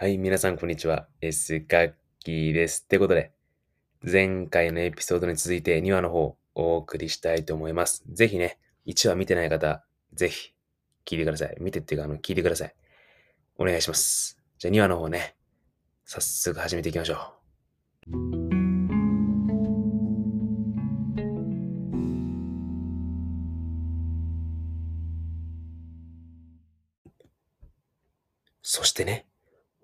はい、皆さんこんにちは。S ガッキーです。ってことで、前回のエピソードに続いて2話の方お送りしたいと思います。ぜひね、1話見てない方、ぜひ聞いてください。見てっていうか、あの、聞いてください。お願いします。じゃあ2話の方ね、早速始めていきましょう。そしてね、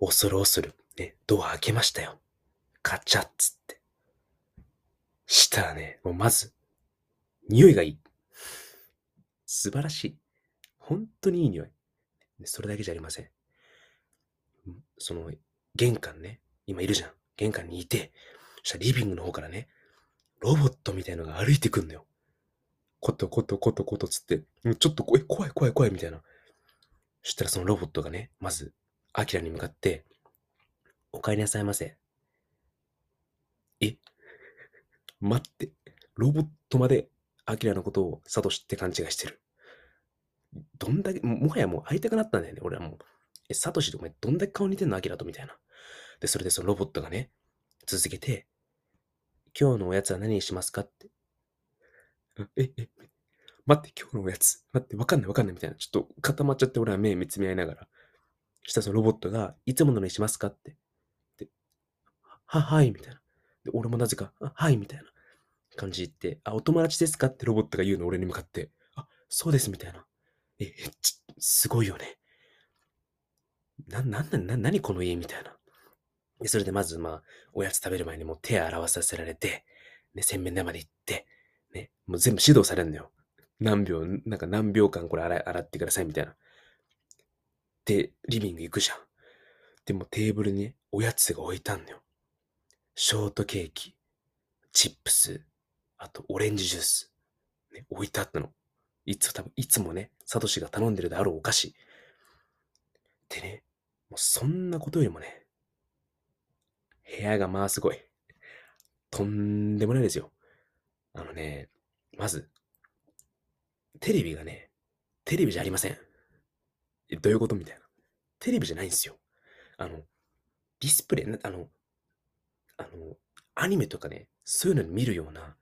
恐る恐る、ね、ドア開けましたよ。カチャッつって。したらね、もうまず、匂いがいい。素晴らしい。本当にいい匂い。それだけじゃありません。その、玄関ね、今いるじゃん。玄関にいて、そしたらリビングの方からね、ロボットみたいのが歩いてくんのよ。コトコトコトコトつって、ちょっと怖い怖い怖い怖いみたいな。そしたらそのロボットがね、まず、アキラに向かって、お帰りなさいませ。え？待って、ロボットまでアキラのことをサトシって勘違いしてる。どんだけ、もはやもう会いたくなったんだよね、俺はもう。え、サトシとお前どんだけ顔似てんの？アキラとみたいな。で、それでそのロボットがね、続けて、今日のおやつは何にしますか？って。え、え、待って、今日のおやつ？待って、わかんないわかんないみたいな。ちょっと固まっちゃって俺は目見つめ合いながら。したらそのロボットが、いつものにしますか？って。で、は、はい、みたいな。で、俺もなぜか、はい、みたいな感じで言って、あ、お友達ですか？ってロボットが言うの俺に向かって、あ、そうです、みたいな。え、ちすごいよね。な、なんな、な、なにこの家？みたいな。で、それでまず、まあ、おやつ食べる前にもう手洗わさせられて、ね、洗面台まで行って、ね、もう全部指導されるんだよ。何秒、なんか何秒間これ洗洗ってくださいみたいな。で、リビング行くじゃん。でもテーブルにね、おやつが置いたんだよ。ショートケーキ、チップス、あとオレンジジュース、ね、置いてあったの。いつ多分いつもね、サトシが頼んでるであろうお菓子。でね、もうそんなことよりもね、部屋がまあすごい。とんでもないですよ。あのね、まず、テレビがね、テレビじゃありません。えどういうこと？みたいな。テレビじゃないんですよ。あの、ディスプレイ、あの、あの、アニメとかね、そういうのに見るような、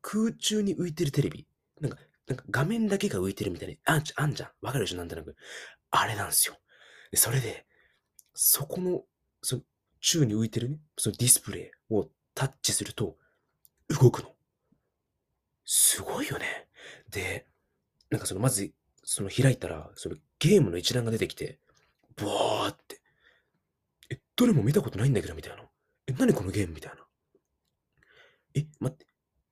空中に浮いてるテレビ。なんか、なんか画面だけが浮いてるみたいに、あんじゃん、あんじゃん。わかるでしょ？なんとなく。あれなんですよ。で、それで、そこの、その、宙に浮いてるね、そのディスプレイをタッチすると、動くの。すごいよね。で、なんかその、まず、その開いたら、そのゲームの一覧が出てきて、ブワーって。え、どれも見たことないんだけど、みたいな。え、何このゲーム？みたいな。え、待って。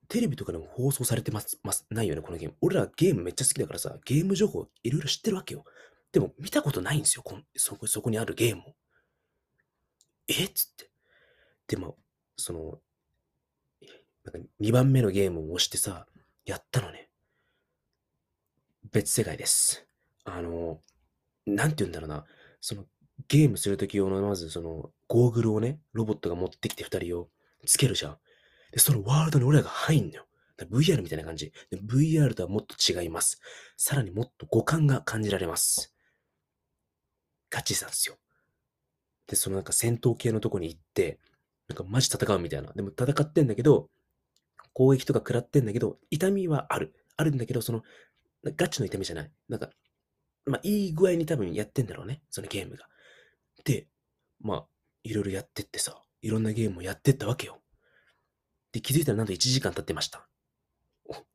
テレビとかでも放送されてます、ます、ないよね、このゲーム。俺らゲームめっちゃ好きだからさ、ゲーム情報いろいろ知ってるわけよ。でも見たことないんですよ、こんそこ、そこにあるゲームを。え？っつって。でも、その、なんか2番目のゲームを押してさ、やったのね。別世界です。あの、なんて言うんだろうな。その、ゲームするとき用の、まずその、ゴーグルをね、ロボットが持ってきて2人をつけるじゃん。で、そのワールドに俺らが入んのよ。VR みたいな感じ。VR とはもっと違います。さらにもっと五感が感じられます。ガチなんですよ。で、そのなんか戦闘系のとこに行って、なんかマジ戦うみたいな。でも戦ってんだけど、攻撃とか食らってんだけど、痛みはある。あるんだけど、その、ガチの痛みじゃない。なんか、まあ、いい具合に多分やってんだろうね。そのゲームが。で、まあ、いろいろやってってさ、いろんなゲームをやってったわけよ。で、気づいたらなんと1時間経ってました。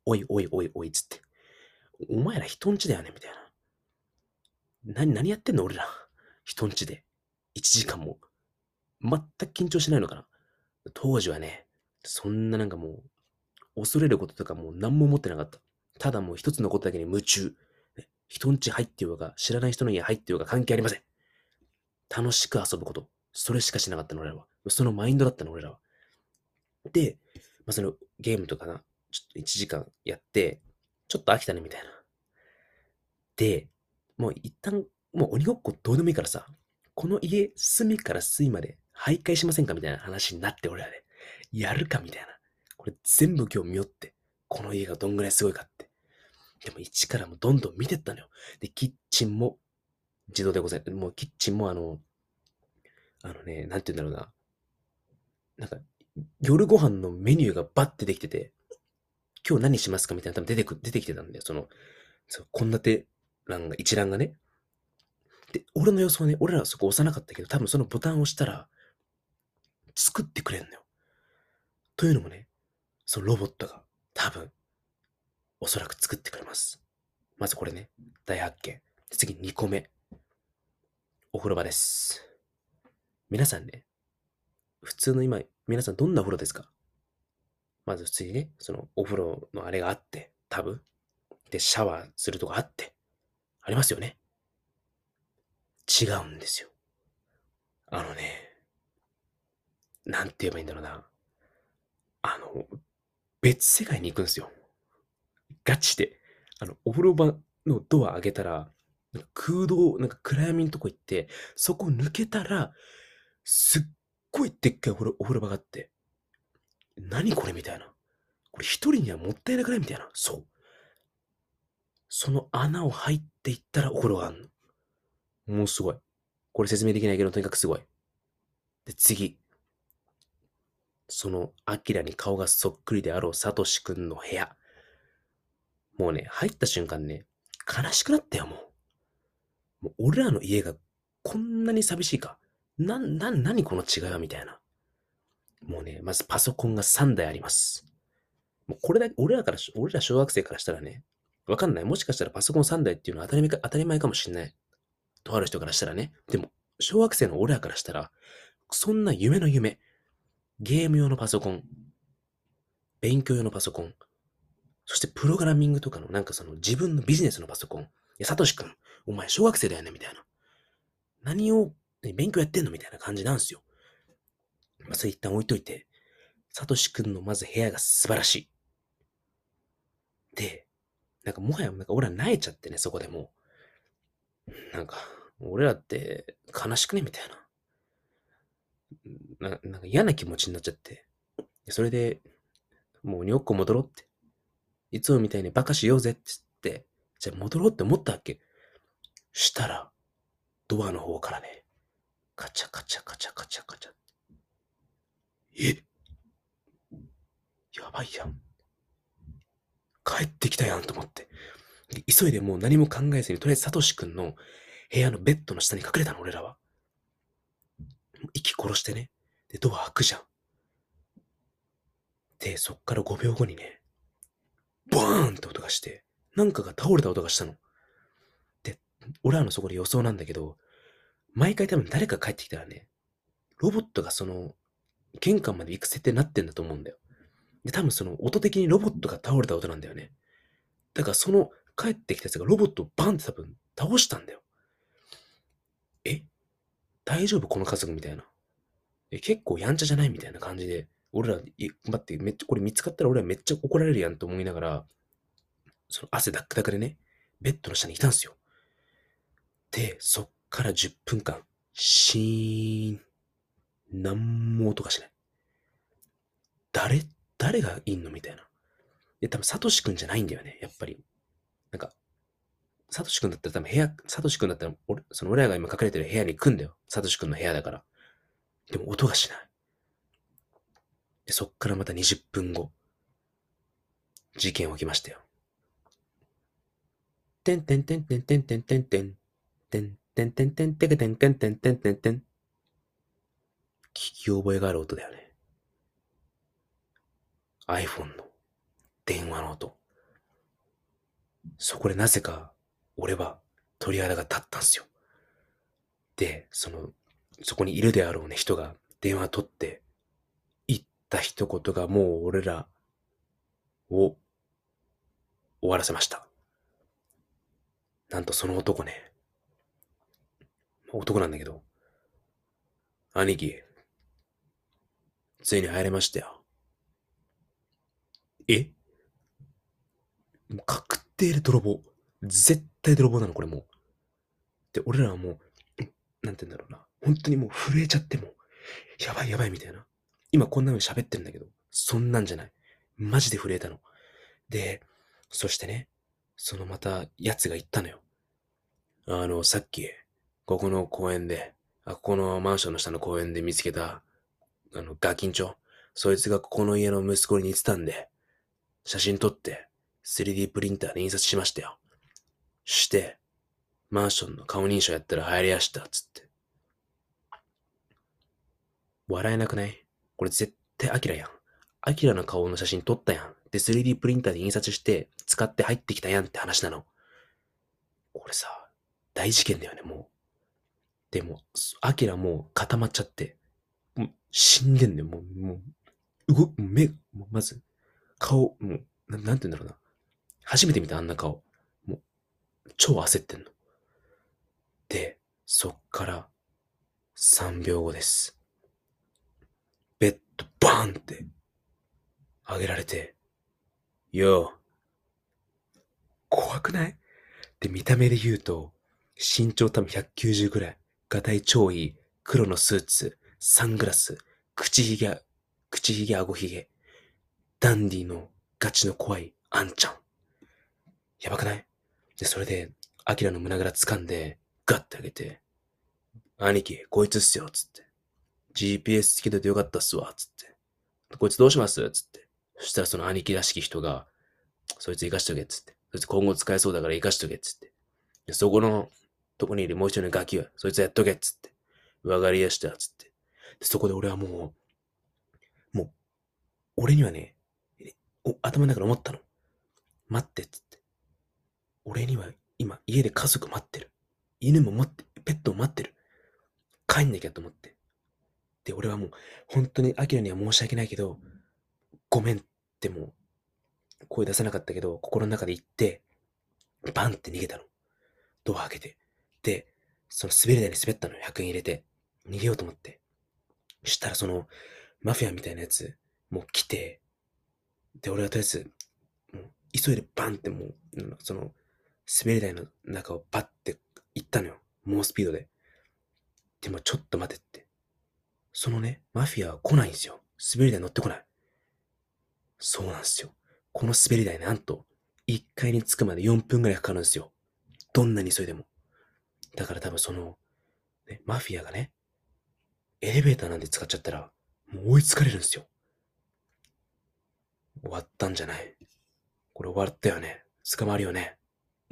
おいおいおいおいつって。お前ら人んちだよね？みたいな。何、何やってんの？俺ら。人んちで。1時間も。全く緊張しないのかな？当時はね、そんななんかもう、恐れることとかもう何も思ってなかった。ただもう一つのことだけに夢中。ね人んち入ってようが、知らない人の家入ってようが関係ありません。楽しく遊ぶこと。それしかしなかったの俺らは。そのマインドだったの俺らは。で、まあ、そのゲームとかな、ちょっと1時間やって、ちょっと飽きたねみたいな。で、もう一旦、もう鬼ごっこどうでもいいからさ、この家隅から隅まで徘徊しませんかみたいな話になって俺らで、やるかみたいな。これ全部今日見よって、この家がどんぐらいすごいかっ。でも一からもどんどん見てったのよ。で、キッチンも自動でござい、もうキッチンもあの、あのね、なんて言うんだろうな。なんか、夜ご飯のメニューがバッてできてて、今日何しますかみたいな多分出てく、出てきてたんだよ。その、そう、献立欄が、一覧がね。で、俺の予想ね、俺らはそこ押さなかったけど、多分そのボタンを押したら、作ってくれんのよ。というのもね、そのロボットが多分、おそらく作ってくれます。まずこれね、大発見。次2個目。お風呂場です。皆さんね、普通の今、皆さんどんなお風呂ですか？まず普通にね、そのお風呂のあれがあって、タブでシャワーするとこあって、ありますよね違うんですよ。あのね、なんて言えばいいんだろうな。あの、別世界に行くんですよ。ガチで。あの、お風呂場のドア開けたら、なんか空洞、なんか暗闇のとこ行って、そこ抜けたら、すっごいでっかいお風呂お風呂場があって、何これみたいな。これ一人にはもったいなくないみたいな。そう。その穴を入っていったらお風呂があるの。もうすごい。これ説明できないけど、とにかくすごい。で、次。その、アキラに顔がそっくりであろうサトシくんの部屋。もうね、入った瞬間ね、悲しくなったよ、もう。もう俺らの家がこんなに寂しいか。な、な、なにこの違いはみたいな。もうね、まずパソコンが3台あります。もうこれだけ、俺らから、俺ら小学生からしたらね、わかんない。もしかしたらパソコン3台っていうのは当たり前か当たり前かもしれない。とある人からしたらね。でも、小学生の俺らからしたら、そんな夢の夢。ゲーム用のパソコン、勉強用のパソコン、そしてプログラミングとかのなんかその自分のビジネスのパソコン。いや、サトシ君、お前小学生だよねみたいな。何を、ね勉強やってんの？みたいな感じなんですよ。まあ、それ一旦置いといて、サトシ君のまず部屋が素晴らしい。で、なんかもはやなんか俺ら萎えちゃってね、そこでも。なんか、俺らって悲しくね？みたいな。ななんか嫌な気持ちになっちゃって。それで、もうにょっこ戻ろうって。いつもみたいにバカしようぜって言って、じゃあ戻ろうって思ったわけ。したら、ドアの方からね、カチャカチャカチャカチャカチャ。えやばいやん。帰ってきたやんと思って。急いでもう何も考えずに、とりあえずサトシ君の部屋のベッドの下に隠れたの、俺らは。息殺してね。で、ドア開くじゃん。で、そっから5秒後にね、ーンって音がして、なんかが倒れた音がしたの。で、俺らのそこで予想なんだけど、毎回多分誰か帰ってきたらね、ロボットがその、玄関まで行く設定になってんだと思うんだよ。で、多分その音的にロボットが倒れた音なんだよね。だからその帰ってきたやつがロボットをバンって多分倒したんだよ。え？大丈夫この家族みたいな。え、結構やんちゃじゃない？みたいな感じで、俺ら、待って、めっちゃ、これ見つかったら俺らめっちゃ怒られるやんと思いながら、その汗ダックダクでね、ベッドの下にいたんですよ。で、そっから10分間、シーン、なんも音がしない。誰、誰がいんのみたいな。で、多分、サトシくんじゃないんだよね、やっぱり。なんか、サトシくんだったら多分部屋、サトシくんだったら、俺、その俺らが今隠れてる部屋に行くんだよ。サトシくんの部屋だから。でも音がしない。で、そっからまた20分後、事件起きましたよ。てんてんてんてんてんてんてんてん。てんてんてんてんてけてんてんてんてんてんてん。聞き覚えがある音だよね。iPhone の電話の音。そこでなぜか、俺は鳥肌が立ったんすよ。で、その、そこにいるであろうね、人が電話取って、言った一言がもう俺らを終わらせました。なんとその男ね、男なんだけど、兄貴、ついに入れましたよ。え？もう確定で泥棒。絶対泥棒なの、これもう。で、俺らはもう、なんて言うんだろうな。本当にもう震えちゃっても、やばいやばいみたいな。今こんな風に喋ってるんだけど、そんなんじゃない。マジで震えたの。で、そしてね、そのまた奴が言ったのよ。あの、さっき、ここの公園で、あ、ここのマンションの下の公園で見つけた、あの、ガキンチョ。そいつがここの家の息子に似てたんで、写真撮って 3D プリンターで印刷しましたよ。して、マンションの顔認証やったら入りやした、つって。笑えなくない？これ絶対アキラやん。アキラの顔の写真撮ったやん。で、3D プリンターで印刷して使って入ってきたやんって話なの。これさ、大事件だよね、もう。でも、アキラもう固まっちゃって、もう死んでんだよ、もう、もう、動、目、まず、顔、もうな、なんて言うんだろうな。初めて見たあんな顔。もう、超焦ってんの。で、そっから3秒後です。ベッドバーンって上げられて、よう、怖くない？で、見た目で言うと、身長多分190ぐらい、ガタイ超いい、黒のスーツ、サングラス、口ひげ、口ひげ、顎ひげ、ダンディのガチの怖いあんちゃん。やばくない？で、それで、アキラの胸ぐら掴んで、ガッてあげて、兄貴、こいつっすよ、つって。GPS つけててよかったっすわ、つって。こいつどうします？つって。そしたらその兄貴らしき人が、そいつ生かしとけ、つって。そいつ今後使えそうだから生かしとけっ、つって。でそこのとこにいるもう一人のガキは、そいつやっとけ、つって。上がりやした、つって。でそこで俺はもう、もう、俺にはね、お頭の中で思ったの。待ってっ、つって。俺には今家で家族待ってる。犬も待って、ペットも待ってる。帰んなきゃと思って。で、俺はもう、本当にアキラには申し訳ないけど、ごめんってもう、声出さなかったけど、心の中で言って、バンって逃げたの。ドア開けて。で、その滑り台に滑ったの。100円入れて。逃げようと思って。そしたらその、マフィアみたいなやつ、もう来て、で、俺はとりあえず、もう急いでバンってもう、その、滑り台の中をバッて行ったのよ。猛スピードで。でもちょっと待てって。そのね、マフィアは来ないんですよ。滑り台乗ってこない。そうなんですよ。この滑り台なんと、1階に着くまで4分ぐらいかかるんですよ。どんなに急いでも。だから多分その、ね、マフィアがね、エレベーターなんて使っちゃったら、もう追いつかれるんですよ。終わったんじゃないこれ終わったよね。捕まるよね。